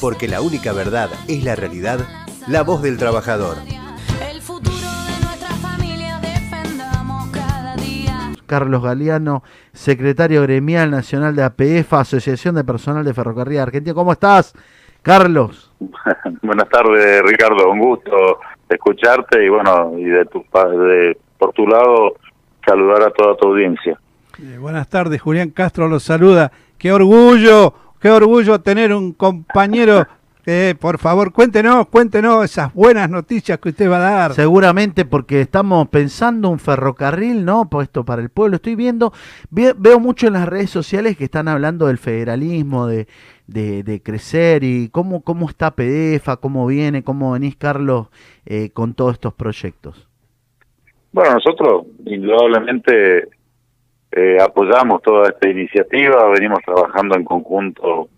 Porque la única verdad es la realidad, la voz del trabajador. El futuro de nuestra familia defendamos cada día. Carlos Galeano, secretario gremial nacional de APF, Asociación de Personal de Ferrocarril Argentina. ¿Cómo estás, Carlos? Buenas tardes, Ricardo. Un gusto escucharte y bueno, y de tu de por tu lado saludar a toda tu audiencia. Eh, buenas tardes, Julián Castro los saluda. Qué orgullo, qué orgullo tener un compañero. por favor, cuéntenos, cuéntenos esas buenas noticias que usted va a dar. Seguramente porque estamos pensando un ferrocarril, ¿no? Puesto para el pueblo. Estoy viendo, ve- veo mucho en las redes sociales que están hablando del federalismo, de, de, de crecer y cómo, cómo está PDFA, cómo viene, cómo venís, Carlos, eh, con todos estos proyectos. Bueno, nosotros indudablemente eh, apoyamos toda esta iniciativa, venimos trabajando en conjunto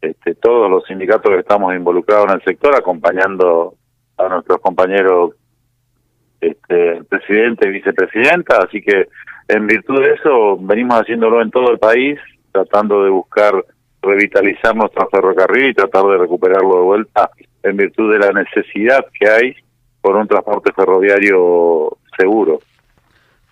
este, todos los sindicatos que estamos involucrados en el sector, acompañando a nuestros compañeros este, presidente y vicepresidenta, así que en virtud de eso venimos haciéndolo en todo el país, tratando de buscar revitalizar nuestro ferrocarril y tratar de recuperarlo de vuelta en virtud de la necesidad que hay por un transporte ferroviario seguro.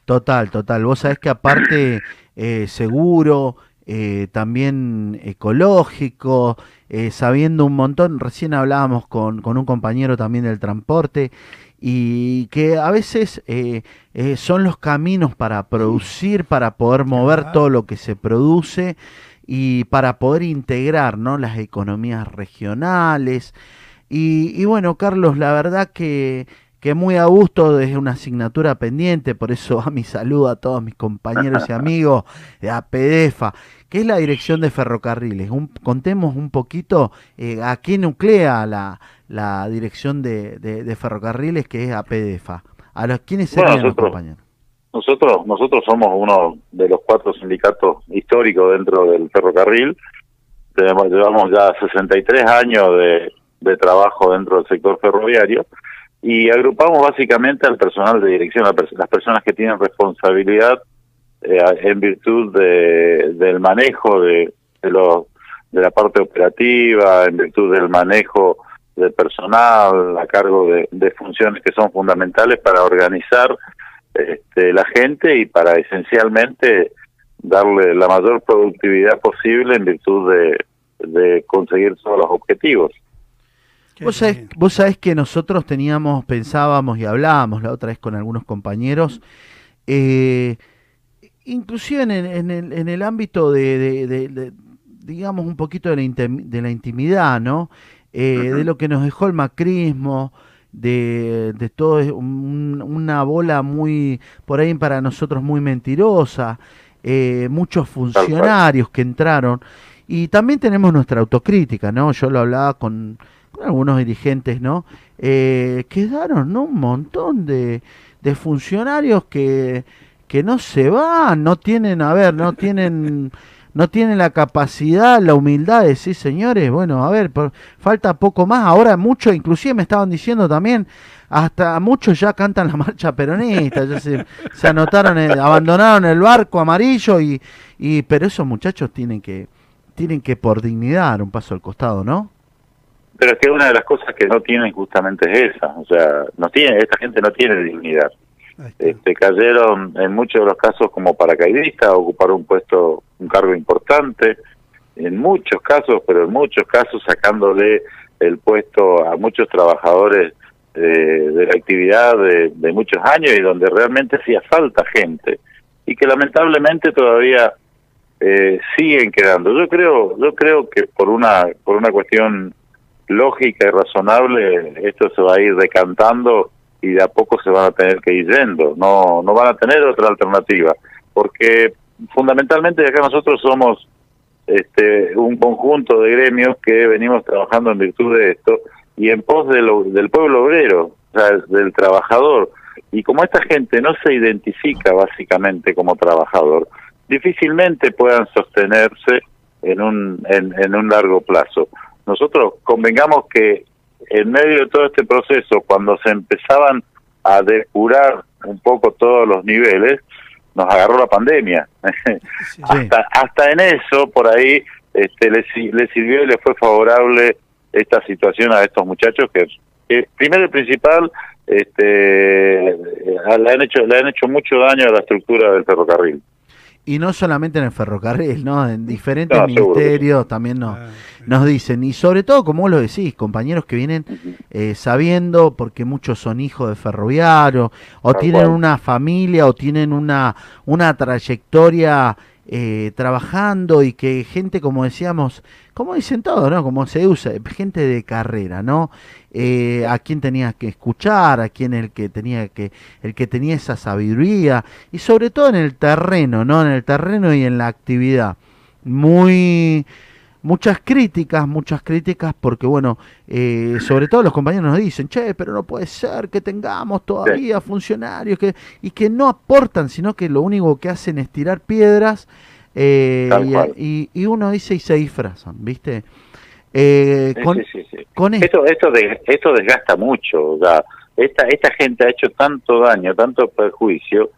Total, total. Vos sabés que aparte eh, seguro, eh, también ecológico, eh, sabiendo un montón, recién hablábamos con, con un compañero también del transporte, y que a veces son los caminos para producir, para poder mover todo lo que se produce y para poder integrar ¿no? las economías regionales. Y, y bueno, Carlos, la verdad que, que muy a gusto es una asignatura pendiente, por eso va mi saludo a todos mis compañeros y amigos de APDEFA, que es la Dirección de Ferrocarriles. Un- contemos un poquito eh, a qué nuclea la, la Dirección de, de- de Ferrocarriles, que es APDEFA. A los quiénes Bueno, serían los nosotros- compañeros. Nosotros nosotros somos uno de los cuatro sindicatos históricos dentro del ferrocarril. Tenemos, llevamos ya 63 años de, de trabajo dentro del sector ferroviario y agrupamos básicamente al personal de dirección, las personas que tienen responsabilidad eh, en virtud de, del manejo de, de, los, de la parte operativa, en virtud del manejo del personal a cargo de, de funciones que son fundamentales para organizar este, la gente y para esencialmente darle la mayor productividad posible en virtud de, de conseguir todos los objetivos. Vos sabés, bien. vos sabés que nosotros teníamos, pensábamos y hablábamos la otra vez con algunos compañeros, eh, inclusive en el, en el, en el ámbito de, de- de- de, digamos, un poquito de la, intim- de la intimidad, ¿no? Eh, De lo que nos dejó el macrismo, de, de todo un- una bola muy, por ahí para nosotros muy mentirosa, eh, muchos funcionarios que entraron. Y también tenemos nuestra autocrítica, ¿no? Yo lo hablaba con algunos dirigentes, ¿no? Eh, quedaron ¿no? un montón de, de funcionarios que, que no se van, no tienen, a ver, no tienen, no tienen la capacidad, la humildad de decir, señores, bueno, a ver, por- falta poco más, ahora muchos, inclusive me estaban diciendo también, hasta muchos ya cantan la marcha peronista, ya se, se anotaron, el- abandonaron el barco amarillo y, y, pero esos muchachos tienen que, tienen que por dignidad dar un paso al costado, ¿no? Pero es que una de las cosas que no tienen justamente es esa, o sea, no tiene, esta gente no tiene dignidad. Este, cayeron en muchos de los casos como paracaidistas, ocuparon un puesto, un cargo importante, en muchos casos, pero en muchos casos sacándole el puesto a muchos trabajadores eh, de la actividad de, de muchos años y donde realmente hacía falta gente y que lamentablemente todavía eh, siguen quedando. Yo creo, yo creo que por una por una cuestión lógica y razonable esto se va a ir decantando y de a poco se van a tener que ir yendo. No no van a tener otra alternativa porque fundamentalmente acá nosotros somos este un conjunto de gremios que venimos trabajando en virtud de esto y en pos del pueblo obrero, o sea, del trabajador. Y como esta gente no se identifica básicamente como trabajador, difícilmente puedan sostenerse en un, en un largo plazo. Nosotros convengamos que en medio de todo este proceso, cuando se empezaban a depurar un poco todos los niveles, nos agarró la pandemia. Sí. hasta, hasta en eso, por ahí, este, le, le sirvió y le fue favorable esta situación a estos muchachos que, que primero y principal este, eh, le han hecho le han hecho mucho daño a la estructura del ferrocarril. Y no solamente en el ferrocarril, ¿no? En diferentes No, sí. ministerios también nos, Ah, sí. nos dicen. Y sobre todo, como vos lo decís, compañeros que vienen eh, sabiendo, porque muchos son hijos de ferroviarios, o Tal tienen cual. una familia, o tienen una, una trayectoria eh, trabajando, y que gente, como decíamos, como dicen todos, ¿no? Como se usa, gente de carrera, ¿no? Eh, a quien tenía que escuchar, a quien el que tenía que, el que tenía esa sabiduría, y sobre todo en el terreno, ¿no? En el terreno y en la actividad. Muy, muchas críticas, muchas críticas, porque bueno, eh, sobre todo los compañeros nos dicen, che, pero no puede ser que tengamos todavía funcionarios que, y que no aportan, sino que lo único que hacen es tirar piedras, eh, y, cual. y- y uno dice y se disfrazan, ¿viste? Eh, Sí, con, sí, sí, con esto, Esto, esto, de- esto desgasta mucho. O sea, esta, esta gente ha hecho tanto daño, tanto perjuicio,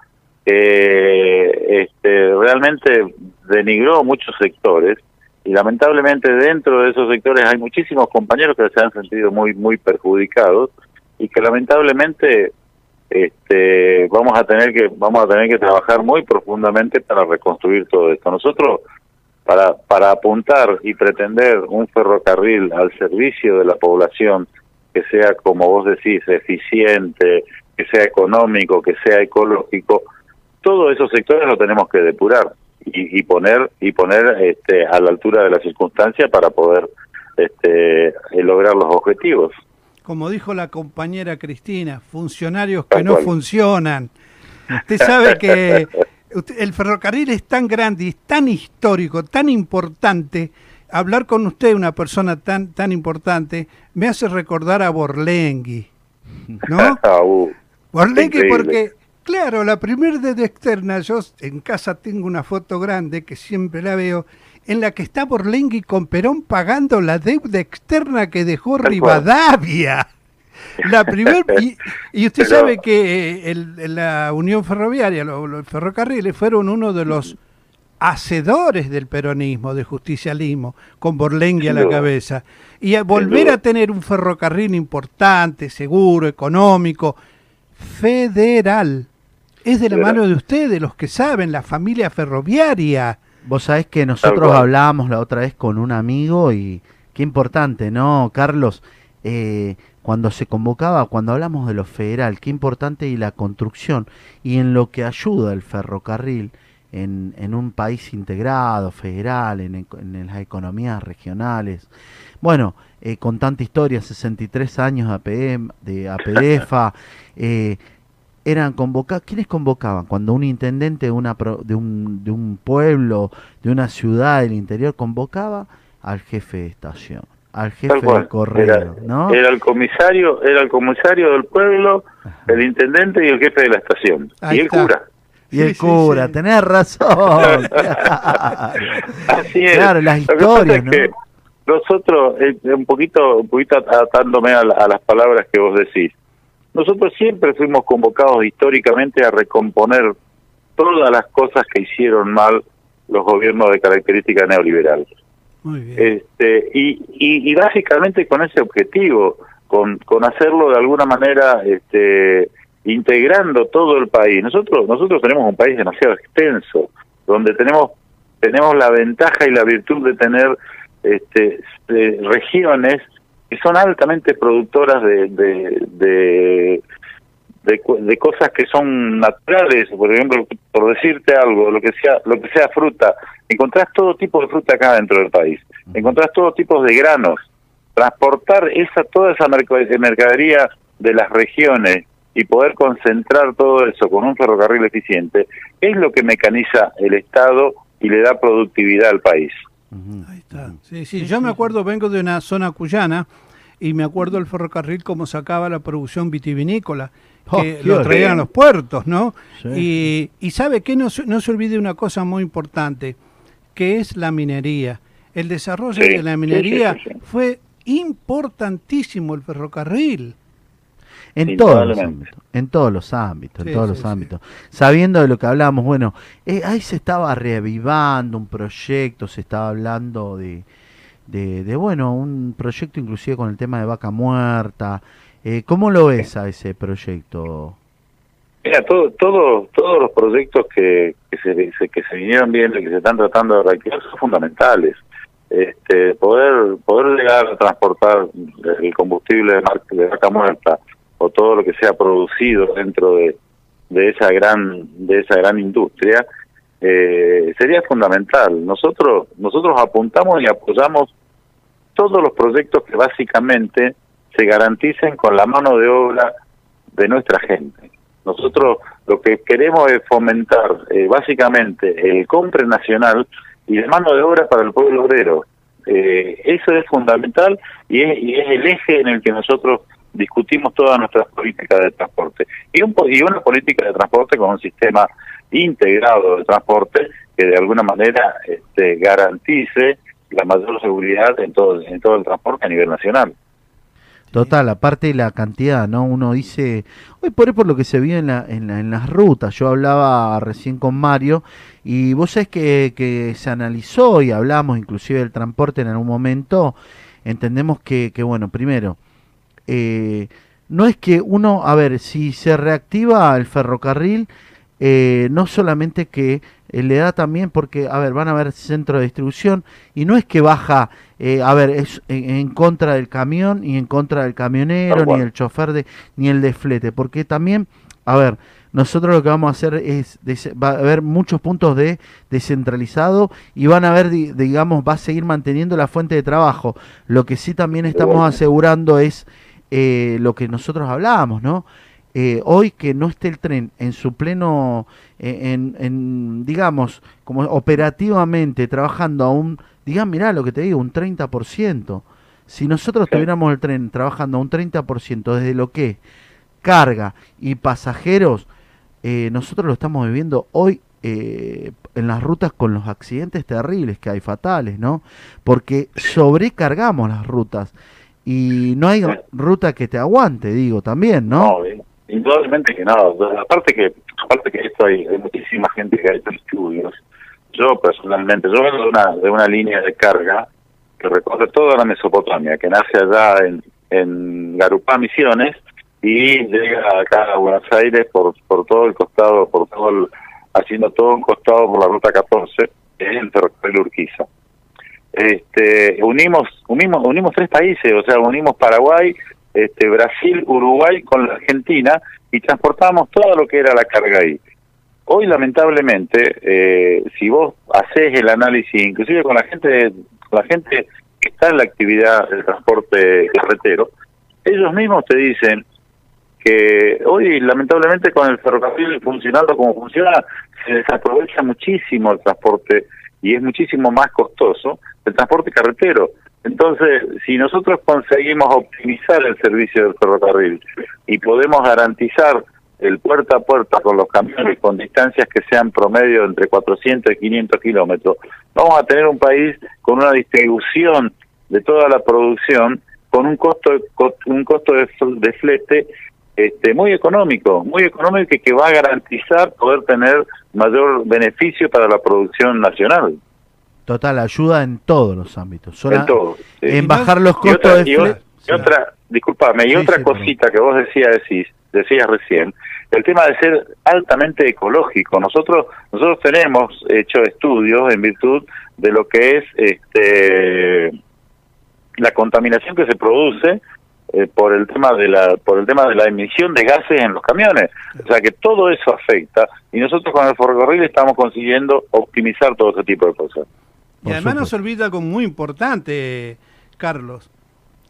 que este, realmente denigró muchos sectores y lamentablemente dentro de esos sectores hay muchísimos compañeros que se han sentido muy muy perjudicados y que lamentablemente este vamos a tener que vamos a tener que trabajar muy profundamente para reconstruir todo esto. Nosotros para para apuntar y pretender un ferrocarril al servicio de la población que sea como vos decís eficiente, que sea económico, que sea ecológico, todos esos sectores lo tenemos que depurar y, y poner y poner este, a la altura de las circunstancias para poder este, eh, lograr los objetivos. Como dijo la compañera Cristina, funcionarios que no funcionan. Usted sabe que el ferrocarril es tan grande es tan histórico, tan importante. Hablar con usted, una persona tan tan importante, me hace recordar a Borlengui, ¿no? Ah, uh, Borlengui Increíble. porque, claro, la primera deuda externa, yo en casa tengo una foto grande que siempre la veo, en la que está Borlengui con Perón pagando la deuda externa que dejó. Rivadavia. La primer, y, y usted Pero- sabe que eh, el- la Unión Ferroviaria, lo- los ferrocarriles, fueron uno de los hacedores del peronismo, del justicialismo, con Borlengui a la cabeza. Y a volver a tener un ferrocarril importante, seguro, económico, federal. Es de la mano de ustedes, los que saben, la familia ferroviaria. Vos sabés que nosotros hablábamos la otra vez con un amigo y qué importante, ¿no, Carlos? Eh, cuando se convocaba, cuando hablamos de lo federal, qué importante y la construcción y en lo que ayuda el ferrocarril en, en un país integrado, federal, en, las economías regionales. Bueno, eh, con tanta historia, 63 años de, APM, de APDEFA, eh, eran convocados, ¿quiénes convocaban? Cuando un intendente de, una pro- de, un, de un pueblo, de una ciudad del interior, convocaba al jefe de estación, al jefe del correo, Era, ¿no? era el comisario, era el comisario del pueblo, el intendente y el jefe de la estación Ahí y el está. cura. y el Sí, cura, sí. tenés razón. claro. Así es. Claro, las historias, nosotros, eh, un poquito, un poquito atándome a, la- a las palabras que vos decís, nosotros siempre fuimos convocados históricamente a recomponer todas las cosas que hicieron mal los gobiernos de característica neoliberal. Muy bien. Este, y, y, y básicamente con ese objetivo, con, con hacerlo de alguna manera este, integrando todo el país. Nosotros nosotros tenemos un país demasiado extenso, donde tenemos tenemos la ventaja y la virtud de tener este, eh, regiones que son altamente productoras de, de, de, cosas que son naturales, por ejemplo, por decirte algo, lo que sea lo que sea fruta, encontrás todo tipo de fruta acá dentro del país, encontrás todo tipo de granos, transportar esa toda esa merc- mercadería de las regiones y poder concentrar todo eso con un ferrocarril eficiente es lo que mecaniza el Estado y le da productividad al país. Ahí está. Sí, sí, yo me acuerdo, vengo de una zona cuyana y me acuerdo el ferrocarril cómo sacaba la producción vitivinícola, Oh, que lo traían a los puertos, ¿no? Sí. Y, y sabe que no, se- no se olvide una cosa muy importante, que es la minería. El desarrollo Sí, de la minería sí, sí, sí. fue importantísimo el ferrocarril. En todos los ámbitos, en todos los ámbitos, Sí, en todos sí, los sí. ámbitos. Sabiendo de lo que hablábamos, bueno, eh, ahí se estaba reavivando un proyecto, se estaba hablando de, de, de, bueno, un proyecto inclusive con el tema de vaca muerta. Eh, ¿Cómo lo ves a ese proyecto? Mira, todo, todo, todos los proyectos que, que, se, se- que se vinieron viendo y que se están tratando de reactivar son fundamentales. Este, poder poder llegar a transportar el combustible de vaca muerta o todo lo que sea producido dentro de, de esa gran de esa gran industria eh, sería fundamental. Nosotros nosotros apuntamos y apoyamos todos los proyectos que básicamente se garanticen con la mano de obra de nuestra gente. Nosotros lo que queremos es fomentar eh, básicamente el compre nacional y la mano de obra para el pueblo obrero. Eh, eso es fundamental y es, y es el eje en el que nosotros discutimos todas nuestras políticas de transporte. Y, un, y una política de transporte con un sistema integrado de transporte que de alguna manera este, garantice la mayor seguridad en todo, el transporte a nivel nacional. Total, aparte de la cantidad, ¿no? Uno dice, hoy por por lo que se vio en, la, en, la- en las rutas, yo hablaba recién con Mario y vos sabés que, que se analizó y hablamos inclusive del transporte en algún momento, entendemos que, que bueno, primero, eh, no es que uno, a ver, si se reactiva el ferrocarril, eh, no solamente que eh, le da también, porque, a ver, van a haber centros de distribución y no es que baja, a ver, es en, en contra del camión y en contra del camionero, ni el chofer, de, ni el de flete, porque también, a ver, nosotros lo que vamos a hacer es, va a haber muchos puntos de descentralizado y van a haber, di- digamos, va a seguir manteniendo la fuente de trabajo. Lo que sí también estamos asegurando es eh, lo que nosotros hablábamos, ¿no? Eh, hoy que no esté el tren en su pleno, eh, en, en, digamos, como operativamente trabajando a un, digan, mirá lo que te digo, un 30%. Si nosotros Sí. tuviéramos el tren trabajando a un 30% desde lo que es carga y pasajeros, eh, nosotros lo estamos viviendo hoy eh, en las rutas con los accidentes terribles que hay, fatales, ¿no? Porque sobrecargamos las rutas y no hay Sí. ruta que te aguante, digo, también, ¿no? No, indudablemente que no. Aparte que, aparte que esto hay, hay muchísima gente que ha hecho estudios. Yo personalmente, yo vengo de una, de una línea de carga que recorre toda la Mesopotamia, que nace allá en, en Garupá, Misiones, y llega acá a Buenos Aires por, por todo el costado, por todo el, haciendo todo un costado por la ruta 14, que es el ferrocarril Urquiza. Este, unimos, unimos, unimos tres países, o sea, unimos Paraguay, este, Brasil, Uruguay con la Argentina y transportamos todo lo que era la carga ahí. Hoy, lamentablemente, eh, si vos haces el análisis, inclusive con la gente, la gente que está en la actividad del transporte carretero, ellos mismos te dicen que hoy, lamentablemente, con el ferrocarril funcionando como funciona, se desaprovecha muchísimo el transporte y es muchísimo más costoso el transporte carretero. Entonces, si nosotros conseguimos optimizar el servicio del ferrocarril y podemos garantizar el puerta a puerta con los camiones con distancias que sean promedio entre 400 y 500 kilómetros, vamos a tener un país con una distribución de toda la producción con un costo co- un costo de, de flete este, muy económico, muy económico y que va a garantizar poder tener mayor beneficio para la producción nacional. Total, ayuda en todos los ámbitos. En todo. sí. En bajar los Y otra, costos de y otra, y otra- discúlpame, y Sí, otra sí, cosita que vos decías, decís, decías recién, el tema de ser altamente ecológico. Nosotros nosotros tenemos hecho estudios en virtud de lo que es este la contaminación que se produce eh, por el tema de la por el tema de la emisión de gases en los camiones. O sea que todo eso afecta y nosotros con el ferrocarril estamos consiguiendo optimizar todo ese tipo de cosas. Y Por además nos olvida algo muy importante, Carlos,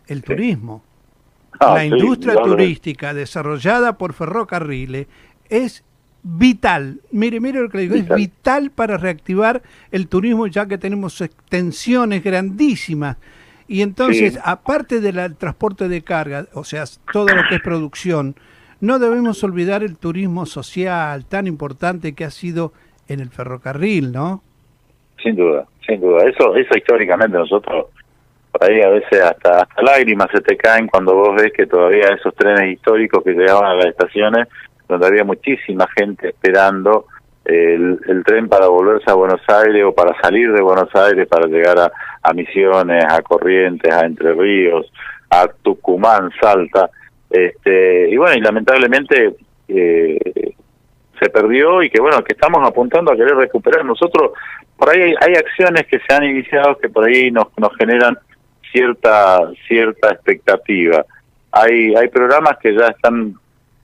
el Ah, turismo. la sí, industria turística desarrollada por ferrocarriles es vital. Mire, mire lo que le digo, Vital. es vital para reactivar el turismo ya que tenemos extensiones grandísimas. Y entonces, Sí. aparte del transporte de carga, o sea, todo lo que es producción, no debemos olvidar el turismo social tan importante que ha sido en el ferrocarril, ¿no? Sin duda, sin duda. Eso, eso históricamente nosotros, por ahí a veces hasta, hasta lágrimas se te caen cuando vos ves que todavía esos trenes históricos que llegaban a las estaciones, donde había muchísima gente esperando el, tren para volverse a Buenos Aires o para salir de Buenos Aires para llegar a, a Misiones, a Corrientes, a Entre Ríos, a Tucumán, Salta. Este, y bueno, y lamentablemente eh, se perdió y que bueno, que estamos apuntando a querer recuperar. Nosotros, por ahí hay, hay acciones que se han iniciado que por ahí nos, nos generan cierta cierta expectativa. Hay hay programas que ya están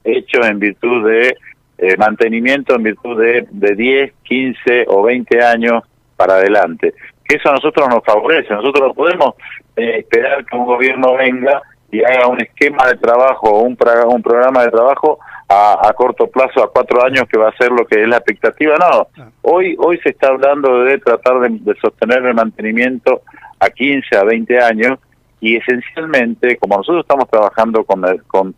hechos en virtud de eh, mantenimiento, en virtud de, de 10, 15 o 20 años para adelante. Que eso a nosotros nos favorece. Nosotros no podemos eh, esperar que un gobierno venga y haga un esquema de trabajo un, un programa de trabajo a, a corto plazo, a cuatro años, que va a ser lo que es la expectativa. No, hoy hoy se está hablando de tratar de, sostener el mantenimiento a 15, a 20 años y esencialmente, como nosotros estamos trabajando con, con,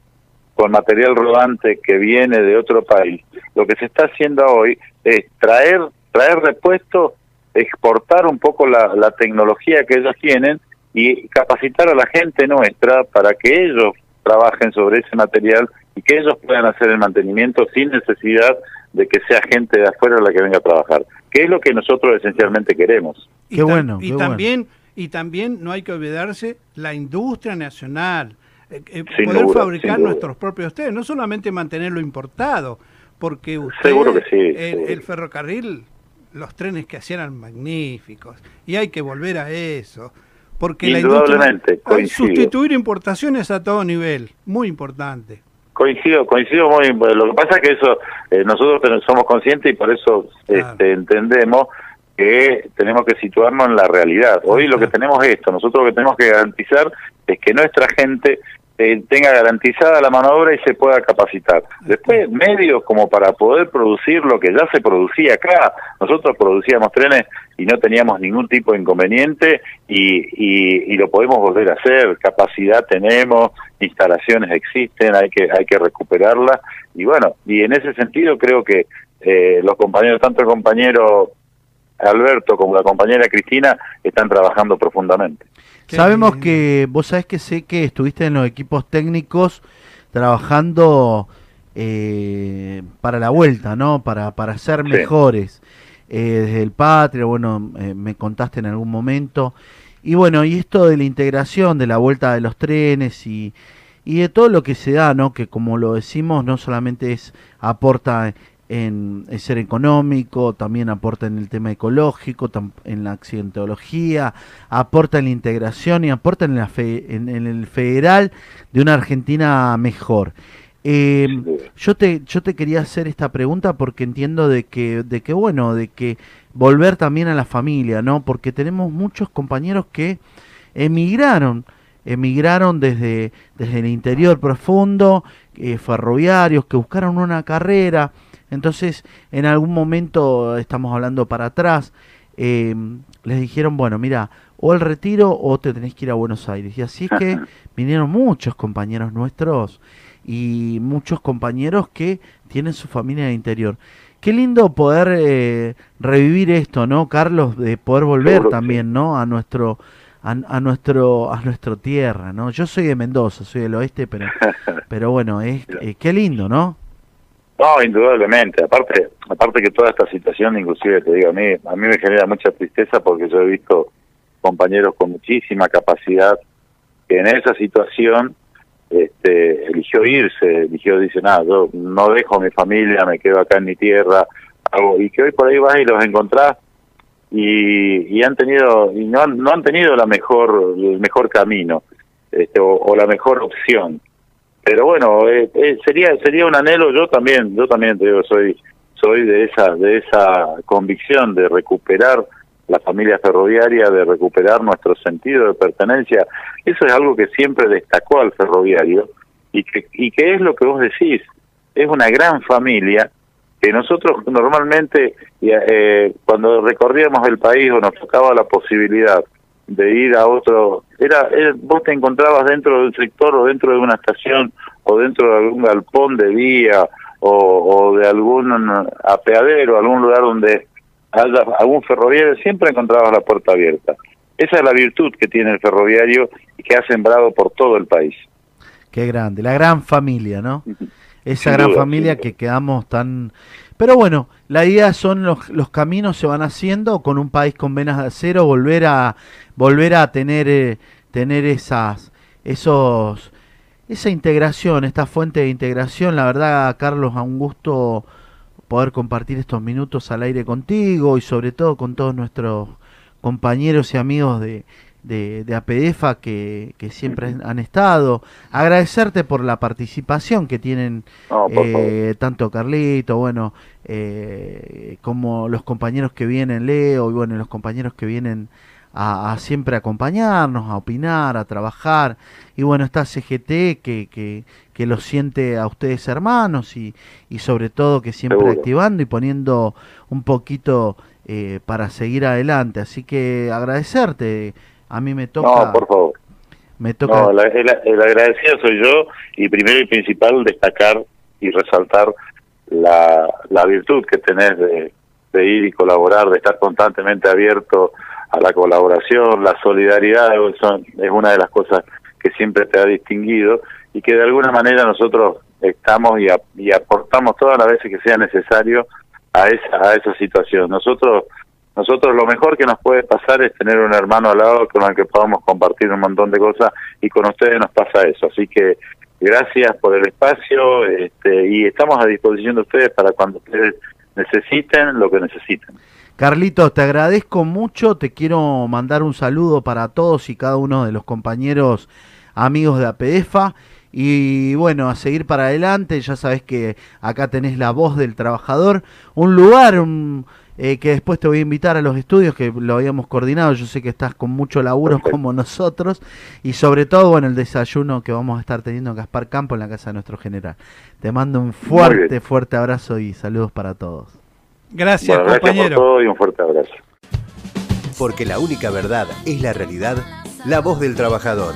con material rodante que viene de otro país, lo que se está haciendo hoy es traer, traer repuestos, exportar un poco la, la tecnología que ellos tienen y capacitar a la gente nuestra para que ellos trabajen sobre ese material y que ellos puedan hacer el mantenimiento sin necesidad de que sea gente de afuera la que venga a trabajar, que es lo que nosotros esencialmente queremos. Y Qué bueno, Y qué bueno. también, y también no hay que olvidarse la industria nacional. Eh, poder duda, fabricar nuestros propios tren, no solamente mantenerlo importado, porque usted, Seguro que sí, el, ferrocarril, los trenes que hacían eran magníficos, y hay que volver a eso. Porque la industria, hay sustituir importaciones a todo nivel, muy importante. Coincido, coincido muy. Lo que pasa es que eso eh, nosotros somos conscientes y por eso Claro. este, entendemos que tenemos que situarnos en la realidad. Hoy lo que tenemos es esto. Nosotros lo que tenemos que garantizar es que nuestra gente eh, tenga garantizada la mano de obra y se pueda capacitar. Después, medios como para poder producir lo que ya se producía acá. Nosotros producíamos trenes y no teníamos ningún tipo de inconveniente y, y, y lo podemos volver a hacer. Capacidad tenemos, instalaciones existen, hay que hay que recuperarlas y bueno, y en ese sentido creo que eh, los compañeros, tanto el compañero Alberto como la compañera Cristina, están trabajando profundamente. Qué Sabemos bien. que, vos sabés que sé que estuviste en los equipos técnicos trabajando eh, para la vuelta, ¿no? Para, para ser Sí. mejores. Eh, desde el Patria, bueno, eh, me contaste en algún momento. Y bueno, y esto de la integración, de la vuelta de los trenes y, y de todo lo que se da, ¿no? Que como lo decimos, no solamente es aporta en, en ser económico, también aporta en el tema ecológico, tam- en la accidentología, aporta en la integración y aporta en, la fe- en, en el federal de una Argentina mejor. Eh, duda. yo te yo te quería hacer esta pregunta porque entiendo de que de que bueno de que volver también a la familia no porque tenemos muchos compañeros que emigraron emigraron desde desde el interior profundo eh, ferroviarios que buscaron una carrera entonces en algún momento estamos hablando para atrás eh, les dijeron bueno mira o el retiro o te tenés que ir a Buenos Aires y así es que vinieron muchos compañeros nuestros y muchos compañeros que tienen su familia en el interior. Qué lindo poder eh, revivir esto, ¿no, Carlos? De poder volver Seguro también, ¿no? A nuestro a, a nuestro a nuestro tierra, ¿no? Yo soy de Mendoza, soy del oeste, pero pero bueno, es eh, qué lindo, ¿no? No, indudablemente. Aparte, aparte que toda esta situación, inclusive te digo, a mí, a mí me genera mucha tristeza porque yo he visto compañeros con muchísima capacidad que en esa situación este, eligió irse, eligió, dice, nada, yo no dejo a mi familia, me quedo acá en mi tierra, hago, y que hoy por ahí vas y los encontrás y, y han tenido, y no, han- no han tenido la mejor, el mejor camino, este, o la mejor opción pero bueno eh, eh, sería sería un anhelo yo también yo también te digo soy soy de esa de esa convicción de recuperar la familia ferroviaria de recuperar nuestro sentido de pertenencia. Eso es algo que siempre destacó al ferroviario y que y que es lo que vos decís es una gran familia que nosotros normalmente eh, cuando recorríamos el país o nos tocaba la posibilidad de ir a otro era, era- vos te encontrabas dentro del sector o dentro de una estación o dentro de algún galpón de vía o, o de algún apeadero algún lugar donde haya algún ferroviario siempre encontrabas la puerta abierta. Esa es la virtud que tiene el ferroviario y que ha sembrado por todo el país. Qué grande, la gran familia, ¿no? esa Sin gran duda, familia que quedamos tan... Pero bueno, la idea son los, caminos se van haciendo con un país con venas de acero, volver a volver a tener eh, tener esas esos esa integración, esta fuente de integración. La verdad, Carlos, a un gusto poder compartir estos minutos al aire contigo y sobre todo con todos nuestros compañeros y amigos de, de, de APDFA que, que siempre han estado. Agradecerte por la participación que tienen No, eh, tanto Carlito, bueno, eh, como los compañeros que vienen, Leo, y bueno, los compañeros que vienen a, a siempre acompañarnos, a opinar, a trabajar. Y bueno, está CGT que, que, que lo siente a ustedes hermanos y, y sobre todo que siempre Seguro. activando y poniendo un poquito eh, para seguir adelante. Así que agradecerte. A mí me toca... No, por favor. Me toca... No, la- el, el agradecido soy yo y primero y principal destacar y resaltar la, la virtud que tenés de, de ir y colaborar, de estar constantemente abierto a la colaboración, la solidaridad son- es una de las cosas que siempre te ha distinguido y que de alguna manera nosotros estamos y, ap- y aportamos todas las veces que sea necesario a esa, a esa situación. Nosotros nosotros lo mejor que nos puede pasar es tener un hermano al lado con el que podamos compartir un montón de cosas y con ustedes nos pasa eso. Así que gracias por el espacio este, y estamos a disposición de ustedes para cuando ustedes necesiten lo que necesiten. Carlitos, te agradezco mucho, te quiero mandar un saludo para todos y cada uno de los compañeros amigos de APEFA y bueno, a seguir para adelante, ya sabes que acá tenés la voz del trabajador, un lugar un, eh, que después te voy a invitar a los estudios que lo habíamos coordinado, yo sé que estás con mucho laburo Perfecto. como nosotros y sobre todo bueno el desayuno que vamos a estar teniendo en Gaspar Campo en la casa de nuestro general. Te mando un fuerte, fuerte abrazo y saludos para todos. Gracias, Bueno, gracias por compañero. todo y un fuerte abrazo. Porque la única verdad es la realidad, la voz del trabajador.